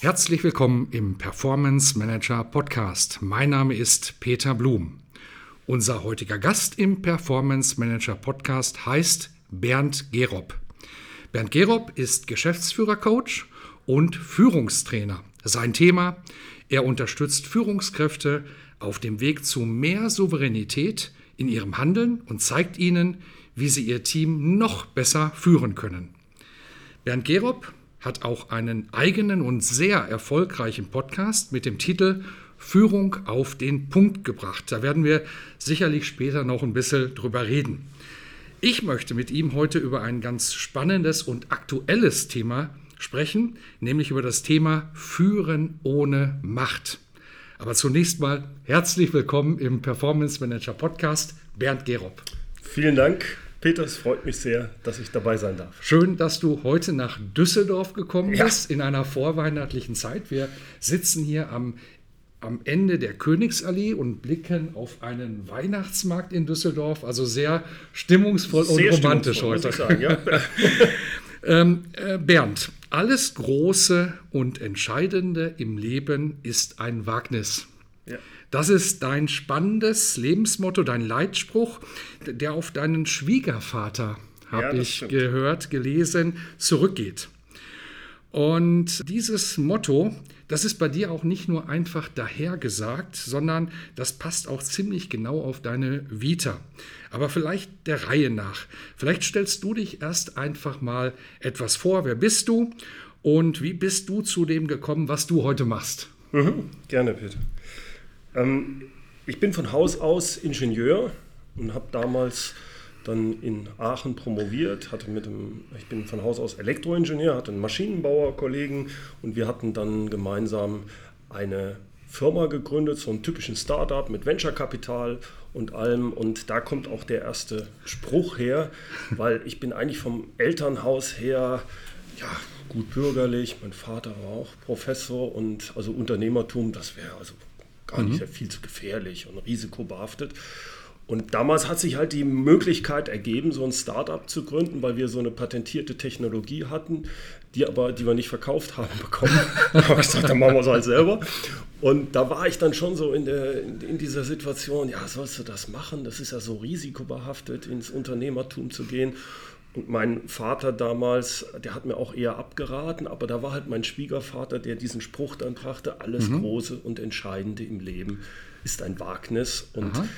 Herzlich willkommen im Performance Manager Podcast. Mein Name ist Peter Blum. Unser heutiger Gast im Performance Manager Podcast heißt Bernd Gerob. Bernd Gerob ist Geschäftsführercoach und Führungstrainer. Sein Thema, er unterstützt Führungskräfte auf dem Weg zu mehr Souveränität in ihrem Handeln und zeigt ihnen, wie sie ihr Team noch besser führen können. Bernd Gerob hat auch einen eigenen und sehr erfolgreichen Podcast mit dem Titel Führung auf den Punkt gebracht. Da werden wir sicherlich später noch ein bisschen drüber reden. Ich möchte mit ihm heute über ein ganz spannendes und aktuelles Thema sprechen, nämlich über das Thema Führen ohne Macht. Aber zunächst mal herzlich willkommen im Performance Manager Podcast, Bernd Gerob. Vielen Dank. Peter, es freut mich sehr, dass ich dabei sein darf. Schön, dass du heute nach Düsseldorf gekommen bist in einer vorweihnachtlichen Zeit. Wir sitzen hier am, am Ende der Königsallee und blicken auf einen Weihnachtsmarkt in Düsseldorf. Also sehr stimmungsvoll sehr und romantisch heute. Sagen, ja. ähm, äh, Bernd, alles Große und Entscheidende im Leben ist ein Wagnis. Ja. Das ist dein spannendes Lebensmotto, dein Leitspruch, der auf deinen Schwiegervater, habe ja, ich stimmt. gehört, gelesen, zurückgeht. Und dieses Motto, das ist bei dir auch nicht nur einfach dahergesagt, sondern das passt auch ziemlich genau auf deine Vita. Aber vielleicht der Reihe nach. Vielleicht stellst du dich erst einfach mal etwas vor. Wer bist du und wie bist du zu dem gekommen, was du heute machst? Mhm, gerne, Peter. Ähm, ich bin von Haus aus Ingenieur und habe damals dann in Aachen promoviert, hatte mit dem, ich bin von Haus aus Elektroingenieur, hatte einen Maschinenbauer-Kollegen und wir hatten dann gemeinsam eine Firma gegründet, so einen typischen Startup mit Venture-Kapital und allem. Und da kommt auch der erste Spruch her, weil ich bin eigentlich vom Elternhaus her, ja, gut bürgerlich. Mein Vater war auch Professor und also Unternehmertum, das wäre also gar nicht mhm. viel zu gefährlich und risikobehaftet. Und damals hat sich halt die Möglichkeit ergeben, so ein Startup zu gründen, weil wir so eine patentierte Technologie hatten, die aber, die wir nicht verkauft haben bekommen. da habe ich gesagt, dann machen wir es halt selber. Und da war ich dann schon so in, der, in, in, dieser Situation, ja, sollst du das machen? Das ist ja so risikobehaftet, ins Unternehmertum zu gehen. Und mein Vater damals, der hat mir auch eher abgeraten, aber da war halt mein Schwiegervater, der diesen Spruch dann brachte, alles mhm. Große und Entscheidende im Leben ist ein Wagnis. Und Aha.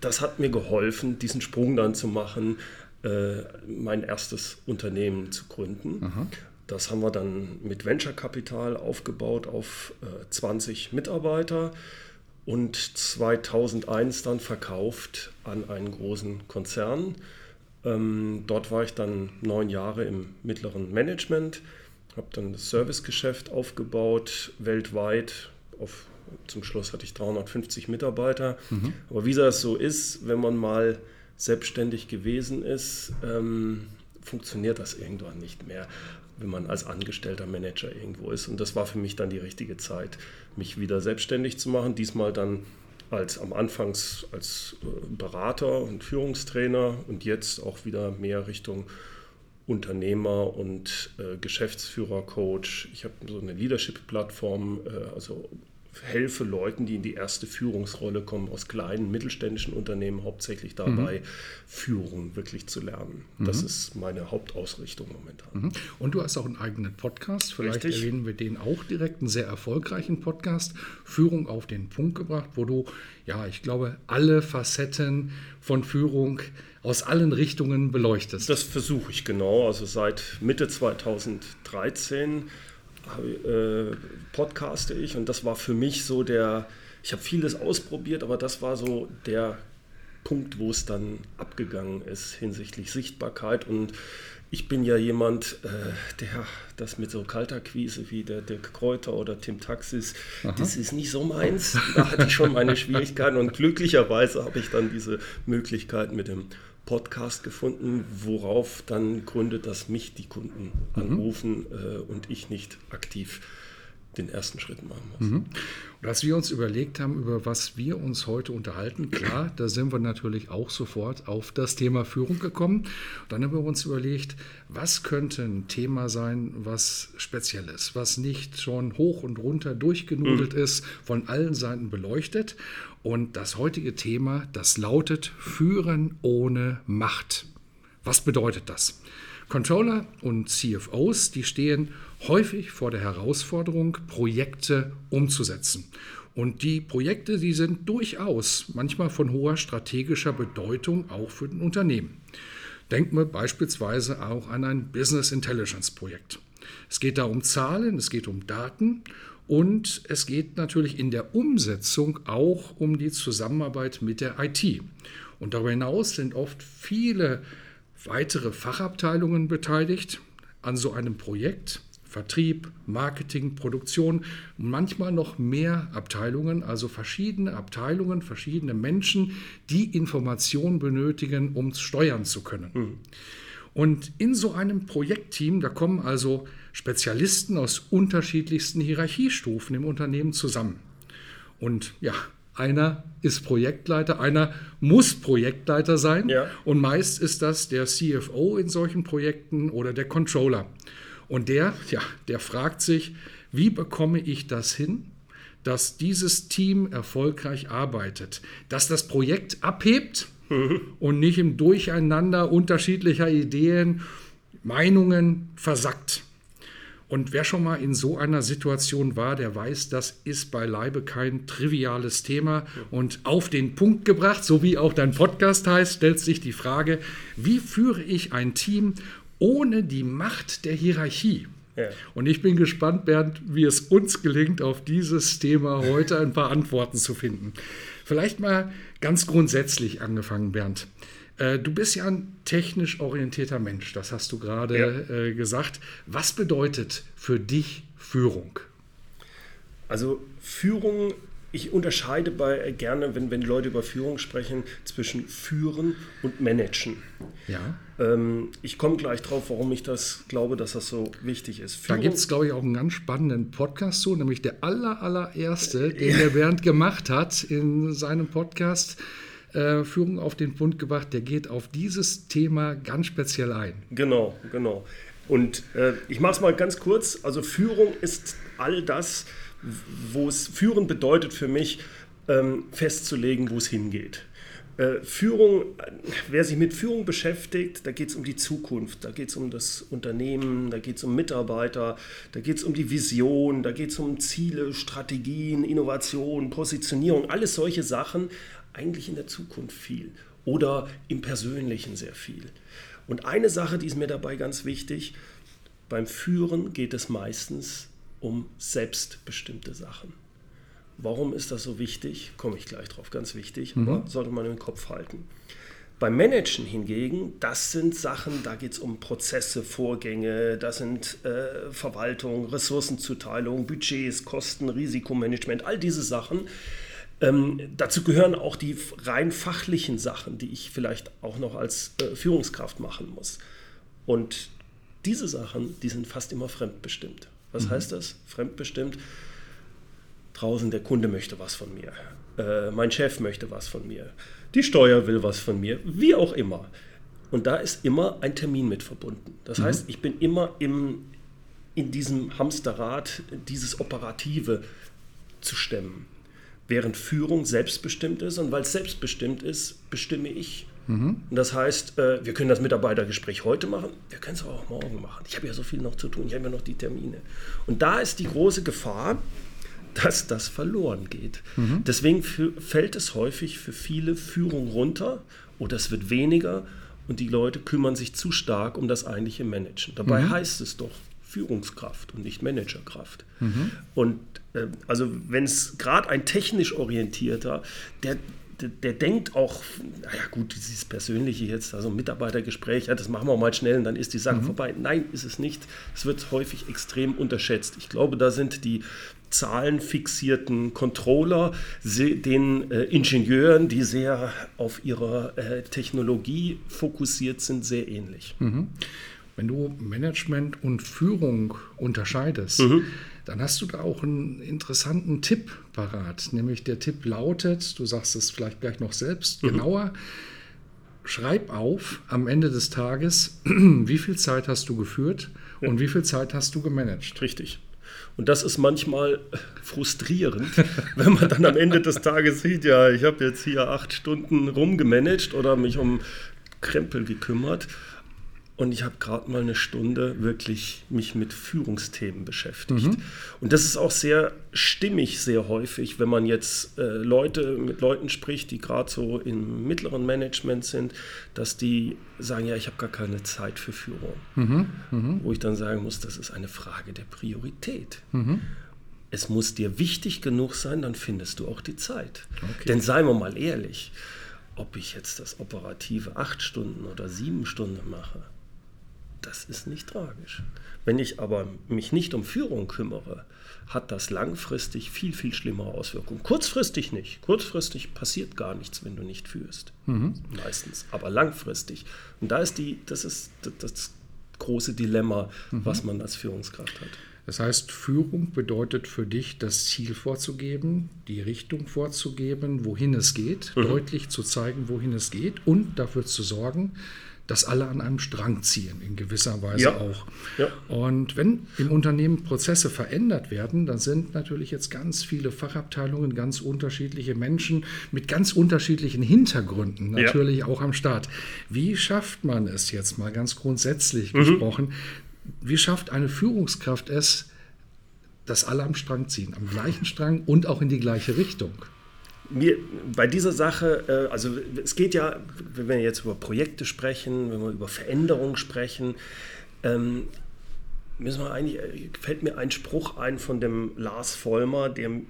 das hat mir geholfen, diesen Sprung dann zu machen, äh, mein erstes Unternehmen zu gründen. Aha. Das haben wir dann mit Venture Capital aufgebaut auf äh, 20 Mitarbeiter und 2001 dann verkauft an einen großen Konzern. Ähm, dort war ich dann neun Jahre im mittleren Management, habe dann das Servicegeschäft aufgebaut, weltweit. Auf, zum Schluss hatte ich 350 Mitarbeiter. Mhm. Aber wie das so ist, wenn man mal selbstständig gewesen ist, ähm, funktioniert das irgendwann nicht mehr, wenn man als angestellter Manager irgendwo ist. Und das war für mich dann die richtige Zeit, mich wieder selbstständig zu machen. Diesmal dann als am Anfang als äh, Berater und Führungstrainer und jetzt auch wieder mehr Richtung Unternehmer und äh, Geschäftsführer, Coach. Ich habe so eine Leadership-Plattform, äh, also helfe Leuten, die in die erste Führungsrolle kommen, aus kleinen mittelständischen Unternehmen hauptsächlich dabei, mhm. Führung wirklich zu lernen. Das mhm. ist meine Hauptausrichtung momentan. Mhm. Und du hast auch einen eigenen Podcast, vielleicht Richtig. erwähnen wir den auch direkt, einen sehr erfolgreichen Podcast, Führung auf den Punkt gebracht, wo du, ja, ich glaube, alle Facetten von Führung aus allen Richtungen beleuchtest. Das versuche ich genau. Also seit Mitte 2013 äh, podcaste ich und das war für mich so der, ich habe vieles ausprobiert, aber das war so der Punkt, wo es dann abgegangen ist hinsichtlich Sichtbarkeit. Und ich bin ja jemand, äh, der das mit so kalter Quise wie der Dirk Kräuter oder Tim Taxis, Aha. das ist nicht so meins. Da hatte ich schon meine Schwierigkeiten und glücklicherweise habe ich dann diese Möglichkeit mit dem Podcast gefunden, worauf dann gründet, dass mich die Kunden mhm. anrufen äh, und ich nicht aktiv den ersten Schritt machen muss. Mhm. Und als wir uns überlegt haben, über was wir uns heute unterhalten, klar, da sind wir natürlich auch sofort auf das Thema Führung gekommen. Dann haben wir uns überlegt, was könnte ein Thema sein, was speziell ist, was nicht schon hoch und runter durchgenudelt mhm. ist, von allen Seiten beleuchtet. Und das heutige Thema, das lautet Führen ohne Macht. Was bedeutet das? Controller und CFOs, die stehen häufig vor der Herausforderung, Projekte umzusetzen. Und die Projekte, die sind durchaus manchmal von hoher strategischer Bedeutung auch für ein Unternehmen. Denken wir beispielsweise auch an ein Business Intelligence Projekt. Es geht da um Zahlen, es geht um Daten und es geht natürlich in der Umsetzung auch um die Zusammenarbeit mit der IT. Und darüber hinaus sind oft viele weitere Fachabteilungen beteiligt an so einem Projekt. Vertrieb, Marketing, Produktion und manchmal noch mehr Abteilungen, also verschiedene Abteilungen, verschiedene Menschen, die Informationen benötigen, um steuern zu können. Mhm. Und in so einem Projektteam, da kommen also Spezialisten aus unterschiedlichsten Hierarchiestufen im Unternehmen zusammen. Und ja, einer ist Projektleiter, einer muss Projektleiter sein. Ja. Und meist ist das der CFO in solchen Projekten oder der Controller. Und der, ja, der fragt sich, wie bekomme ich das hin, dass dieses Team erfolgreich arbeitet, dass das Projekt abhebt und nicht im Durcheinander unterschiedlicher Ideen, Meinungen versackt. Und wer schon mal in so einer Situation war, der weiß, das ist beileibe kein triviales Thema. Und auf den Punkt gebracht, so wie auch dein Podcast heißt, stellt sich die Frage, wie führe ich ein Team ohne die Macht der Hierarchie? Ja. Und ich bin gespannt, Bernd, wie es uns gelingt, auf dieses Thema heute ein paar Antworten zu finden. Vielleicht mal ganz grundsätzlich angefangen, Bernd. Äh, du bist ja ein technisch orientierter Mensch, das hast du gerade ja. Äh, gesagt. Was bedeutet für dich Führung? Also Führung, ich unterscheide bei äh, gerne, wenn, wenn Leute über Führung sprechen, zwischen Führen und Managen. Ja. Ähm, ich komme gleich drauf, warum ich das glaube, dass das so wichtig ist. Führung, da gibt es, glaube ich, auch einen ganz spannenden Podcast zu, nämlich der aller, allererste, den ja. der Bernd gemacht hat in seinem Podcast äh, Führung auf den Punkt gebracht, der geht auf dieses Thema ganz speziell ein. Genau, genau. Und äh, ich mache es mal ganz kurz. Also Führung ist all das, wo es Führen bedeutet für mich, ähm, festzulegen, wo es hingeht. Äh, Führung, wer sich mit Führung beschäftigt, da geht es um die Zukunft, da geht es um das Unternehmen, da geht es um Mitarbeiter, da geht es um die Vision, da geht es um Ziele, Strategien, Innovation, Positionierung, alles solche Sachen, eigentlich in der Zukunft viel oder im Persönlichen sehr viel. Und eine Sache, die ist mir dabei ganz wichtig, beim Führen geht es meistens um selbstbestimmte Sachen. Warum ist das so wichtig? Komme ich gleich drauf, ganz wichtig, mhm. aber sollte man im Kopf halten. Beim Managen hingegen, das sind Sachen, da geht es um Prozesse, Vorgänge, das sind äh, Verwaltung, Ressourcenzuteilung, Budgets, Kosten, Risikomanagement, all diese Sachen. Ähm, dazu gehören auch die rein fachlichen Sachen, die ich vielleicht auch noch als äh, Führungskraft machen muss. Und diese Sachen, die sind fast immer fremdbestimmt. Was mhm. heißt das? Fremdbestimmt. Draußen der Kunde möchte was von mir. Äh, mein Chef möchte was von mir. Die Steuer will was von mir. Wie auch immer. Und da ist immer ein Termin mit verbunden. Das mhm. heißt, ich bin immer im, in diesem Hamsterrad, dieses Operative zu stemmen während Führung selbstbestimmt ist. Und weil es selbstbestimmt ist, bestimme ich. Mhm. Und das heißt, äh, wir können das Mitarbeitergespräch heute machen, wir können es auch morgen machen. Ich habe ja so viel noch zu tun, ich habe ja noch die Termine. Und da ist die große Gefahr, dass das verloren geht. Mhm. Deswegen fällt es häufig für viele Führung runter oder es wird weniger und die Leute kümmern sich zu stark um das eigentliche Managen. Dabei mhm. heißt es doch Führungskraft und nicht Managerkraft. Mhm. Und äh, also wenn es gerade ein technisch orientierter, der, der, der, denkt auch, naja gut, dieses Persönliche jetzt, also Mitarbeitergespräch, ja, das machen wir mal schnell und dann ist die Sache mhm. vorbei. Nein, ist es nicht. Es wird häufig extrem unterschätzt. Ich glaube, da sind die zahlenfixierten Controller, den äh, Ingenieuren, die sehr auf ihre äh, Technologie fokussiert sind, sehr ähnlich. Mhm. Wenn du Management und Führung unterscheidest, mhm. Dann hast du da auch einen interessanten Tipp parat. Nämlich der Tipp lautet, du sagst es vielleicht gleich noch selbst mhm. genauer, schreib auf am Ende des Tages, wie viel Zeit hast du geführt ja. und wie viel Zeit hast du gemanagt. Richtig. Und das ist manchmal frustrierend, wenn man dann am Ende des Tages sieht, ja, ich habe jetzt hier acht Stunden rumgemanagt oder mich um Krempel gekümmert und ich habe gerade mal eine Stunde wirklich mich mit Führungsthemen beschäftigt. Mhm. Und das ist auch sehr stimmig, sehr häufig, wenn man jetzt äh, Leute mit Leuten spricht, die gerade so im mittleren Management sind, dass die sagen, ja, ich habe gar keine Zeit für Führung. Mhm. Mhm. Wo ich dann sagen muss, das ist eine Frage der Priorität. Mhm. Es muss dir wichtig genug sein, dann findest du auch die Zeit. Okay. Denn seien wir mal ehrlich, ob ich jetzt das Operative acht Stunden oder sieben Stunden mache, das ist nicht tragisch. Wenn ich aber mich nicht um Führung kümmere, hat das langfristig viel, viel schlimmere Auswirkungen. Kurzfristig nicht. Kurzfristig passiert gar nichts, wenn du nicht führst. Mhm. Meistens. Aber langfristig. Und da ist die, das ist das große Dilemma, mhm. was man als Führungskraft hat. Das heißt, Führung bedeutet für dich, das Ziel vorzugeben, die Richtung vorzugeben, wohin es geht, mhm. deutlich zu zeigen, wohin es geht und dafür zu sorgen, dass alle an einem Strang ziehen, in gewisser Weise ja. auch. Ja. Und wenn im Unternehmen Prozesse verändert werden, dann sind natürlich jetzt ganz viele Fachabteilungen, ganz unterschiedliche Menschen mit ganz unterschiedlichen Hintergründen natürlich ja. auch am Start. Wie schafft man es jetzt mal ganz grundsätzlich mhm. gesprochen? Wie schafft eine Führungskraft es, dass alle am Strang ziehen, am gleichen Strang und auch in die gleiche Richtung? Mir bei dieser Sache, äh, also es geht ja, wenn wir jetzt über Projekte sprechen, wenn wir über Veränderungen sprechen, ähm, müssen wir eigentlich, äh, fällt mir ein Spruch ein von dem Lars Vollmer, dem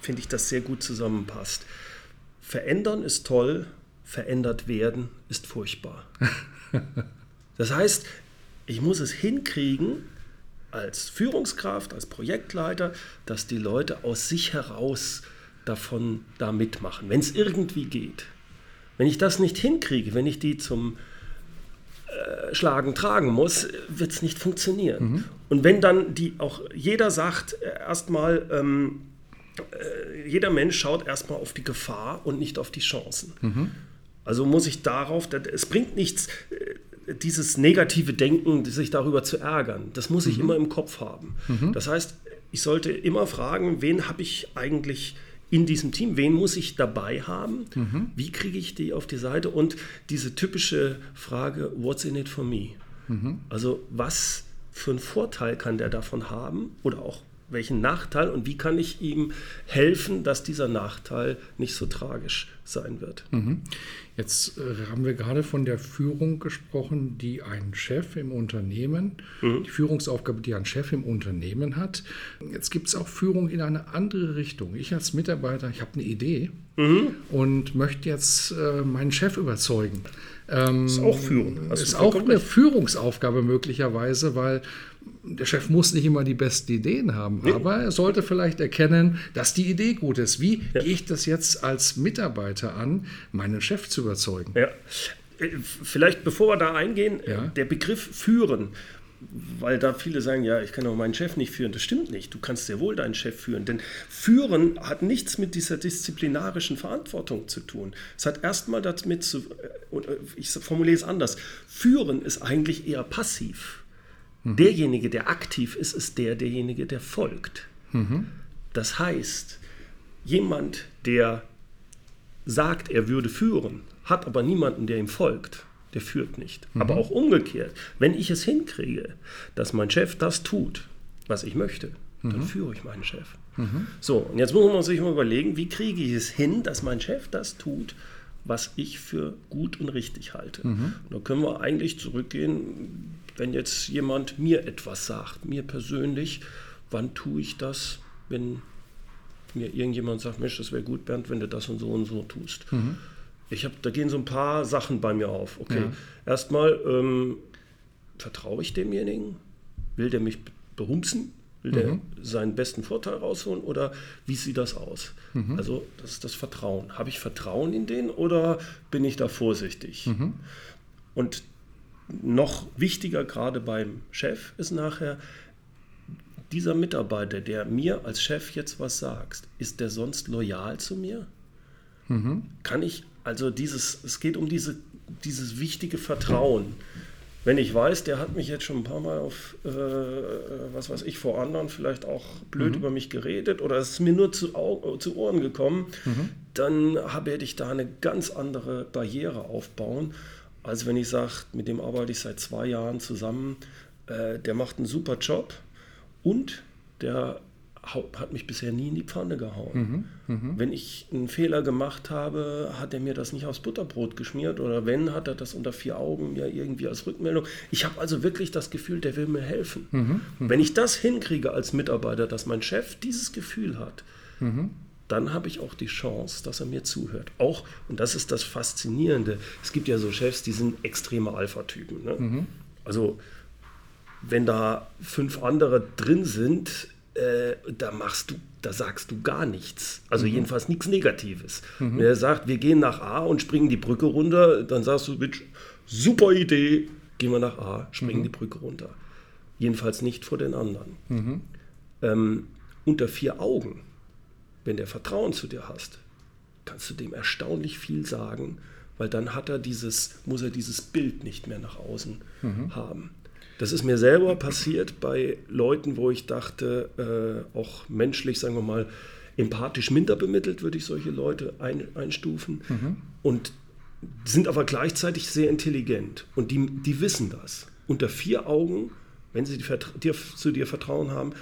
finde ich das sehr gut zusammenpasst. Verändern ist toll, verändert werden ist furchtbar. Das heißt, ich muss es hinkriegen, als Führungskraft, als Projektleiter, dass die Leute aus sich heraus davon da mitmachen, wenn es irgendwie geht. Wenn ich das nicht hinkriege, wenn ich die zum äh, Schlagen tragen muss, wird es nicht funktionieren. Mhm. Und wenn dann die auch jeder sagt, äh, erstmal, ähm, äh, jeder Mensch schaut erstmal auf die Gefahr und nicht auf die Chancen. Mhm. Also muss ich darauf, es bringt nichts, äh, dieses negative Denken, sich darüber zu ärgern. Das muss ich mhm. immer im Kopf haben. Mhm. Das heißt, ich sollte immer fragen, wen habe ich eigentlich in diesem Team, wen muss ich dabei haben, mhm. wie kriege ich die auf die Seite und diese typische Frage, what's in it for me? Mhm. Also was für einen Vorteil kann der davon haben oder auch welchen Nachteil und wie kann ich ihm helfen, dass dieser Nachteil nicht so tragisch sein wird. Mhm. Jetzt äh, haben wir gerade von der Führung gesprochen, die ein Chef im Unternehmen, mhm. die Führungsaufgabe, die ein Chef im Unternehmen hat. Jetzt gibt es auch Führung in eine andere Richtung. Ich als Mitarbeiter, ich habe eine Idee mhm. und möchte jetzt äh, meinen Chef überzeugen. Ähm, ist auch Führung. Das ist auch eine Führungsaufgabe möglicherweise, weil der Chef muss nicht immer die besten Ideen haben, nee. aber er sollte vielleicht erkennen, dass die Idee gut ist. Wie ja. gehe ich das jetzt als Mitarbeiter an, meinen Chef zu überzeugen? Ja. Äh, vielleicht bevor wir da eingehen, ja. der Begriff führen, weil da viele sagen, ja, ich kann auch meinen Chef nicht führen. Das stimmt nicht. Du kannst sehr wohl deinen Chef führen. Denn führen hat nichts mit dieser disziplinarischen Verantwortung zu tun. Es hat erstmal damit zu, äh, äh, ich formuliere es anders, führen ist eigentlich eher passiv. Mhm. Derjenige, der aktiv ist, ist der, derjenige, der folgt. Mhm. Das heißt, jemand, der sagt, er würde führen, hat aber niemanden, der ihm folgt, der führt nicht. Mhm. Aber auch umgekehrt, wenn ich es hinkriege, dass mein Chef das tut, was ich möchte, dann mhm. führe ich meinen Chef. Mhm. So, und jetzt muss man sich mal überlegen, wie kriege ich es hin, dass mein Chef das tut, was ich für gut und richtig halte. Mhm. Und da können wir eigentlich zurückgehen, wenn jetzt jemand mir etwas sagt, mir persönlich, wann tue ich das, wenn mir irgendjemand sagt, Mensch, das wäre gut, Bernd, wenn du das und so und so tust. Mhm. Ich habe, da gehen so ein paar Sachen bei mir auf. Okay, ja. erstmal ähm, vertraue ich demjenigen? Will der mich behumsen? Will mhm. der seinen besten Vorteil rausholen oder wie sieht das aus? Mhm. Also das ist das Vertrauen. Habe ich Vertrauen in den oder bin ich da vorsichtig? Mhm. Und noch wichtiger gerade beim Chef ist nachher, dieser Mitarbeiter, der mir als Chef jetzt was sagt, ist der sonst loyal zu mir? Mhm. Kann ich, also dieses, es geht um diese, dieses wichtige Vertrauen. Wenn ich weiß, der hat mich jetzt schon ein paar Mal auf, äh, was weiß ich, vor anderen vielleicht auch blöd mhm. über mich geredet oder es ist mir nur zu, zu Ohren gekommen, mhm. dann werde ich da eine ganz andere Barriere aufbauen, als wenn ich sage, mit dem arbeite ich seit zwei Jahren zusammen, äh, der macht einen super Job und der hat mich bisher nie in die Pfanne gehauen. Mhm, mh. Wenn ich einen Fehler gemacht habe, hat er mir das nicht aufs Butterbrot geschmiert oder wenn, hat er das unter vier Augen mir irgendwie als Rückmeldung. Ich habe also wirklich das Gefühl, der will mir helfen. Mhm, mh. Wenn ich das hinkriege als Mitarbeiter, dass mein Chef dieses Gefühl hat, mhm. Dann habe ich auch die Chance, dass er mir zuhört. Auch, und das ist das Faszinierende, es gibt ja so Chefs, die sind extreme Alpha-Typen. Ne? Mhm. Also wenn da fünf andere drin sind, äh, da machst du, da sagst du gar nichts. Also mhm. jedenfalls nichts Negatives. Mhm. Wenn er sagt, wir gehen nach A und springen die Brücke runter, dann sagst du, Bitch, super Idee, gehen wir nach A, springen mhm. die Brücke runter. Jedenfalls nicht vor den anderen. Mhm. Ähm, unter vier Augen, wenn der Vertrauen zu dir hast, kannst du dem erstaunlich viel sagen, weil dann hat er dieses, muss er dieses Bild nicht mehr nach außen mhm. haben. Das ist mir selber passiert bei Leuten, wo ich dachte, äh, auch menschlich, sagen wir mal, empathisch minder bemittelt, würde ich solche Leute ein, einstufen. Mhm. Und sind aber gleichzeitig sehr intelligent. Und die, die wissen das. Unter vier Augen, wenn sie dir, zu dir Vertrauen haben,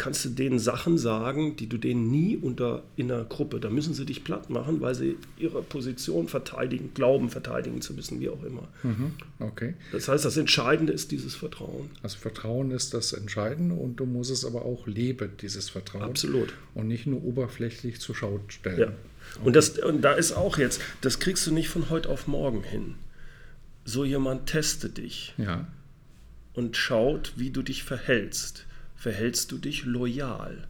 kannst du denen Sachen sagen, die du denen nie unter in einer Gruppe, da müssen sie dich platt machen, weil sie ihre Position verteidigen, glauben verteidigen zu müssen, wie auch immer. Mhm, okay. Das heißt, das Entscheidende ist dieses Vertrauen. Also Vertrauen ist das Entscheidende und du musst es aber auch leben, dieses Vertrauen. Absolut. Und nicht nur oberflächlich zur Schau stellen. Ja. Okay. Und, das, und da ist auch jetzt, das kriegst du nicht von heute auf morgen hin. So jemand testet dich ja. und schaut, wie du dich verhältst verhältst du dich loyal.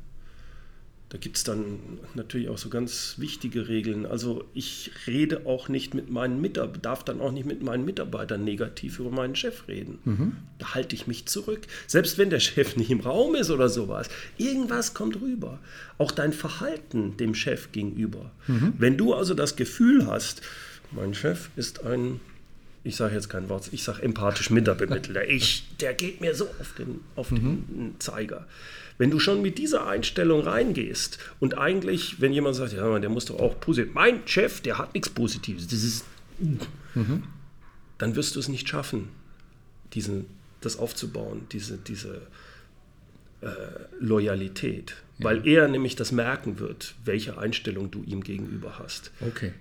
Da gibt es dann natürlich auch so ganz wichtige Regeln. Also ich rede auch nicht mit meinen Mitarbeitern, darf dann auch nicht mit meinen Mitarbeitern negativ über meinen Chef reden. Mhm. Da halte ich mich zurück. Selbst wenn der Chef nicht im Raum ist oder sowas. Irgendwas kommt rüber. Auch dein Verhalten dem Chef gegenüber. Mhm. Wenn du also das Gefühl hast, mein Chef ist ein ich sage jetzt kein Wort, ich sage empathisch Minderbemittelter. Ich, der geht mir so auf den, auf mhm. den Zeiger. Wenn du schon mit dieser Einstellung reingehst und eigentlich, wenn jemand sagt, ja, der muss doch auch positiv, mein Chef, der hat nichts Positives, das ist, mhm. dann wirst du es nicht schaffen, diesen, das aufzubauen, diese, diese äh, Loyalität, ja. weil er nämlich das merken wird, welche Einstellung du ihm gegenüber hast. Okay.